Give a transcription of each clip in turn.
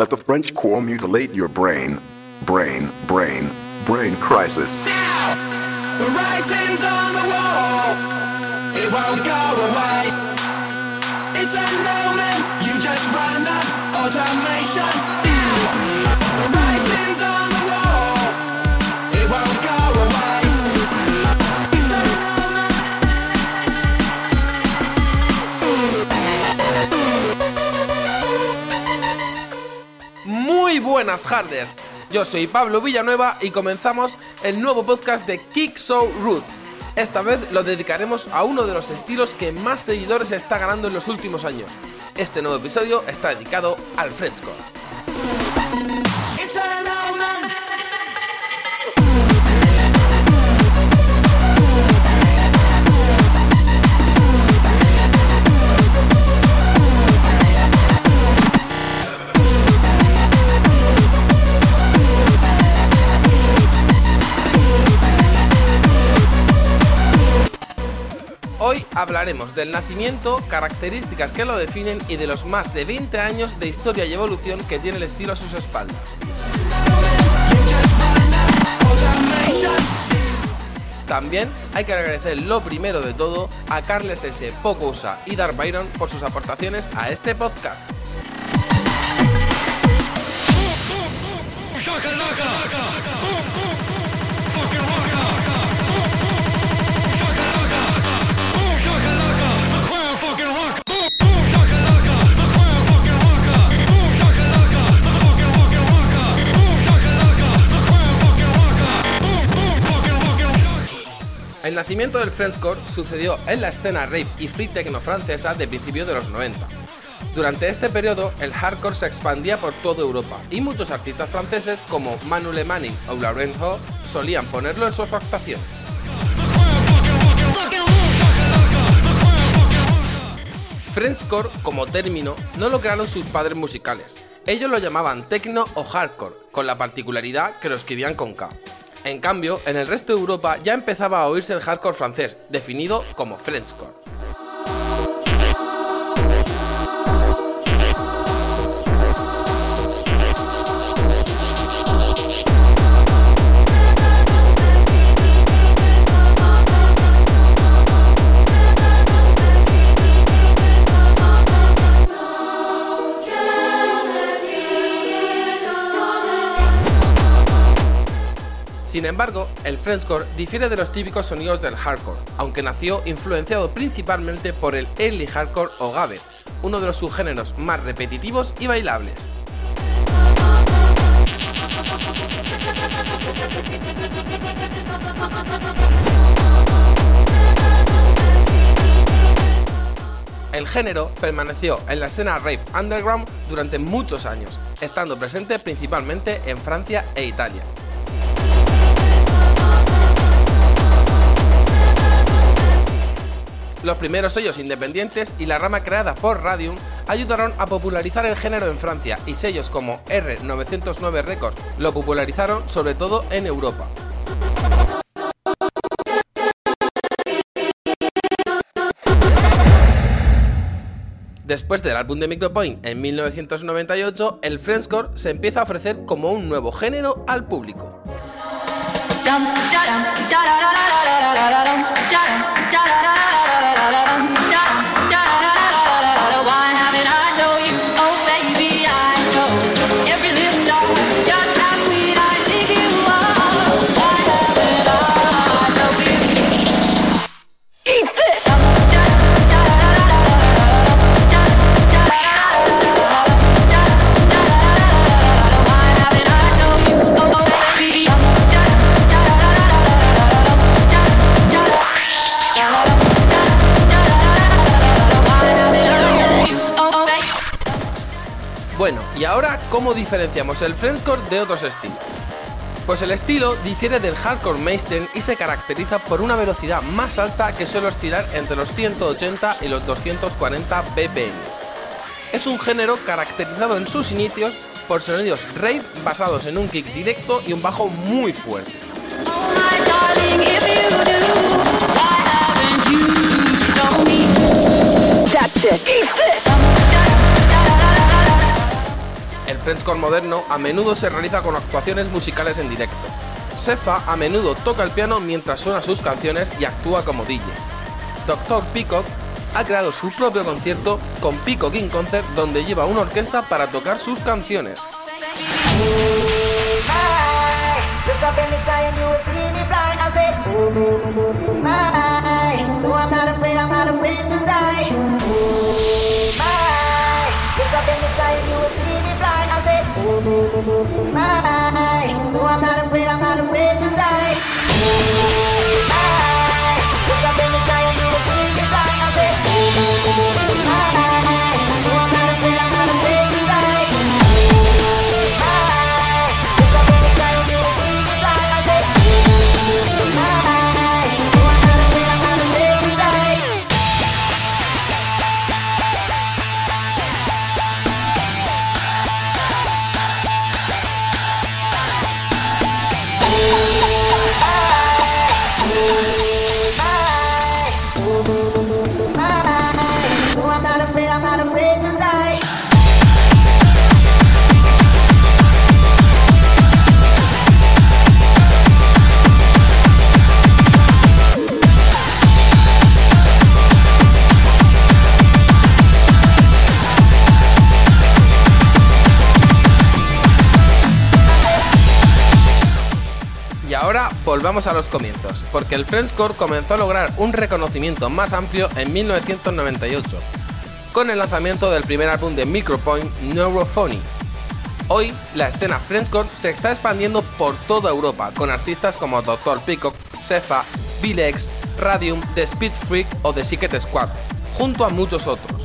Let the French core mutilate your brain. Brain, brain, brain crisis. Now, the writing's on the wall. It won't go away. It's a moment. You just run automation. Buenas hardes. Yo soy Pablo Villanueva y comenzamos el nuevo podcast de Kick Show Roots. Esta vez lo dedicaremos a uno de los estilos que más seguidores está ganando en los últimos años. Este nuevo episodio está dedicado al Frenchcore. Hoy hablaremos del nacimiento, características que lo definen y de los más de 20 años de historia y evolución que tiene el estilo a sus espaldas. También hay que agradecer lo primero de todo a Carles S. Pocousa y Dark Byron por sus aportaciones a este podcast. Nacimiento del Frenchcore sucedió en la escena rave y free techno francesa de principios de los 90. Durante este periodo, el hardcore se expandía por toda Europa y muchos artistas franceses como Manu Le Manning o Laurent Ho solían ponerlo en sus actuaciones. Frenchcore, como término, no lo crearon sus padres musicales. Ellos lo llamaban techno o hardcore, con la particularidad que lo escribían con K. En cambio, en el resto de Europa ya empezaba a oírse el hardcore francés, definido como Frenchcore. Sin embargo, el Frenchcore difiere de los típicos sonidos del hardcore, aunque nació influenciado principalmente por el early hardcore o gabber, uno de los subgéneros más repetitivos y bailables. El género permaneció en la escena rave underground durante muchos años, estando presente principalmente en Francia e Italia. Primeros sellos independientes y la rama creada por Radium ayudaron a popularizar el género en Francia y sellos como R909 Records lo popularizaron sobre todo en Europa. Después del álbum de Micropoint en 1998, el Frenchcore se empieza a ofrecer como un nuevo género al público. Bueno, y ahora, ¿cómo diferenciamos el Frenchcore de otros estilos? Pues el estilo difiere del hardcore mainstream y se caracteriza por una velocidad más alta que suele oscilar entre los 180 y los 240 BPM. Es un género caracterizado en sus inicios por sonidos rave basados en un kick directo y un bajo muy fuerte. El Frenchcore moderno a menudo se realiza con actuaciones musicales en directo. Sefa a menudo toca el piano mientras suena sus canciones y actúa como DJ. Dr. Peacock ha creado su propio concierto con Peacock In Concert donde lleva una orquesta para tocar sus canciones. Up in the sky and you will see me fly. I said, oh, my. No, I'm not afraid, I'm not afraid to die. Volvamos a los comienzos, porque el Frenchcore comenzó a lograr un reconocimiento más amplio en 1998, con el lanzamiento del primer álbum de Micropoint, Neurophony. Hoy, la escena Frenchcore se está expandiendo por toda Europa, con artistas como Dr. Peacock, Sefa, Bilex, Radium, The Speed Freak o The Secret Squad, junto a muchos otros.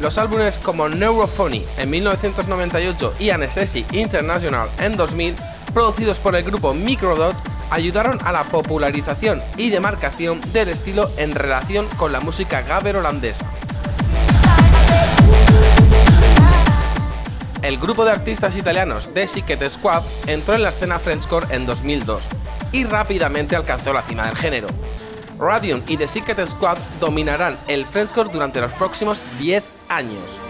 Los álbumes como Neurophony en 1998 y Anesthesia International en 2000, producidos por el grupo Microdot, ayudaron a la popularización y demarcación del estilo en relación con la música gabber holandesa. El grupo de artistas italianos The Secret Squad entró en la escena Frenchcore en 2002 y rápidamente alcanzó la cima del género. Radium y The Secret Squad dominarán el Frenchcore durante los próximos 10 años.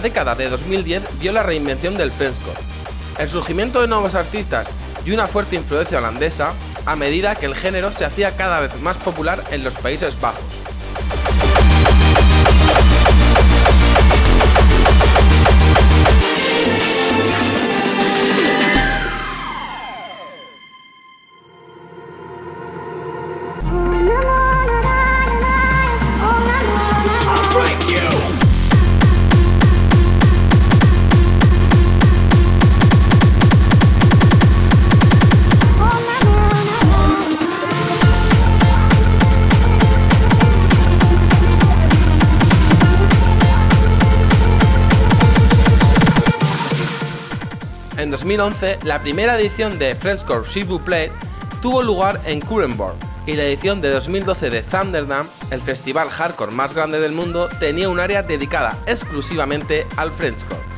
La década de 2010 vio la reinvención del Frenchcore, el surgimiento de nuevos artistas y una fuerte influencia holandesa a medida que el género se hacía cada vez más popular en los Países Bajos. 2011, la primera edición de Frenchcore S'il vous plaît tuvo lugar en Kurenborg y la edición de 2012 de Thunderdam, el festival hardcore más grande del mundo, tenía un área dedicada exclusivamente al Frenchcore.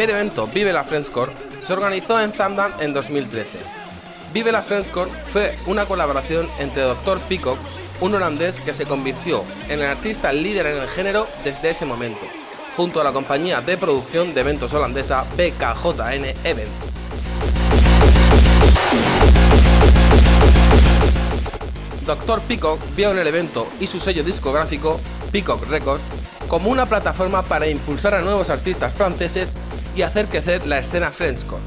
Primer evento, Vive la Friendscore, se organizó en Zaandam en 2013. Vive la Friendscore fue una colaboración entre Dr. Peacock, un holandés que se convirtió en el artista líder en el género desde ese momento, junto a la compañía de producción de eventos holandesa BKJN Events. Dr. Peacock vio en el evento y su sello discográfico, Peacock Records, como una plataforma para impulsar a nuevos artistas franceses y hacer crecer la escena Frenchcore.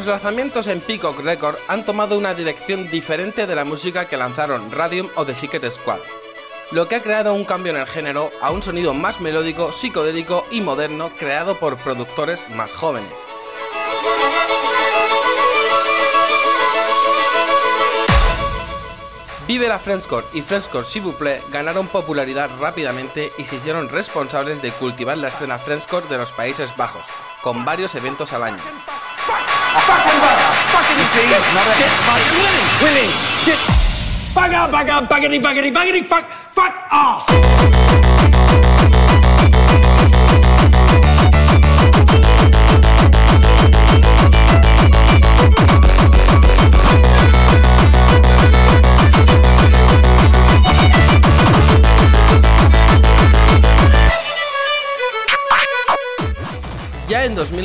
Los lanzamientos en Peacock Record han tomado una dirección diferente de la música que lanzaron Radium o The Secret Squad, lo que ha creado un cambio en el género a un sonido más melódico, psicodélico y moderno creado por productores más jóvenes. Vive la Frenchcore y Frenchcore plaît ganaron popularidad rápidamente y se hicieron responsables de cultivar la escena Frenchcore de los Países Bajos, con varios eventos al año. fucking bugger, fucking see, another shit, fucking willing, shit, bugger, bugger, buggity, buggity, buggity, fuck, fuck ass.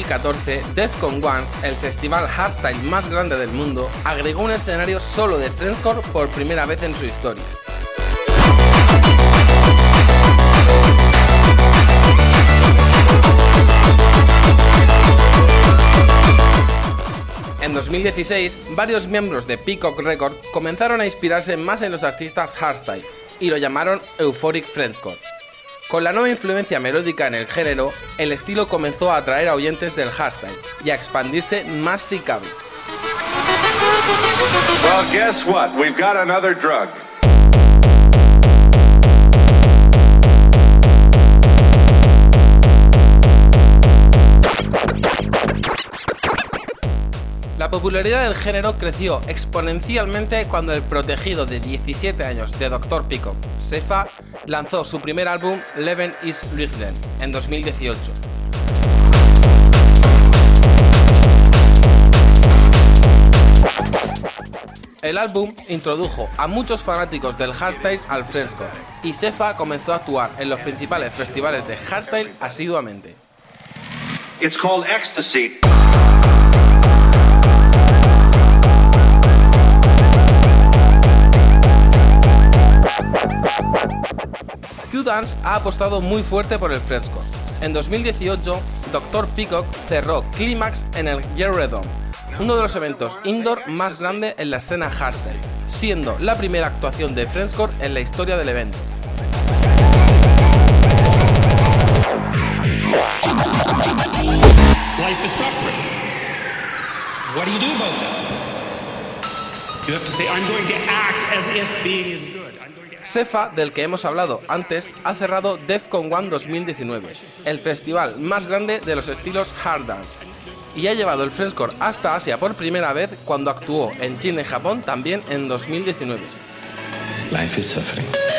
2014, Defcon One, el festival hardstyle más grande del mundo, agregó un escenario solo de Friendscore por primera vez en su historia. En 2016, varios miembros de Peacock Records comenzaron a inspirarse más en los artistas hardstyle y lo llamaron Euphoric Friendscore. Con la nueva influencia melódica en el género, el estilo comenzó a atraer a oyentes del hardstyle y a expandirse más another drug. Popularidad del género creció exponencialmente cuando el protegido de 17 años de Dr. Peacock, Sefa, lanzó su primer álbum Leven is Lichten en 2018. El álbum introdujo a muchos fanáticos del hardstyle al Friendscore y Sefa comenzó a actuar en los principales festivales de hardstyle asiduamente. Q-Dance ha apostado muy fuerte por el fresco. En 2018, Dr. Peacock cerró Climax en el Dome, uno de los eventos indoor más grande en la escena hardstyle, siendo la primera actuación de Friendscore en la historia del evento. Life is suffering. What do you do about that? You have to say, I'm going to act as if being is good. Sefa, del que hemos hablado antes, ha cerrado Defcon One 2019, el festival más grande de los estilos hard dance, y ha llevado el Friendscore hasta Asia por primera vez cuando actuó en China y Japón también en 2019. Life is suffering.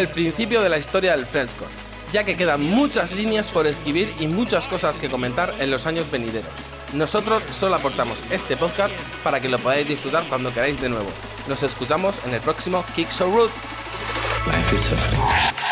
El principio de la historia del Friendscore, ya que quedan muchas líneas por escribir y muchas cosas que comentar en los años venideros. Nosotros solo aportamos este podcast para que lo podáis disfrutar cuando queráis de nuevo. Nos escuchamos en el próximo Kick Show Roots. Life is.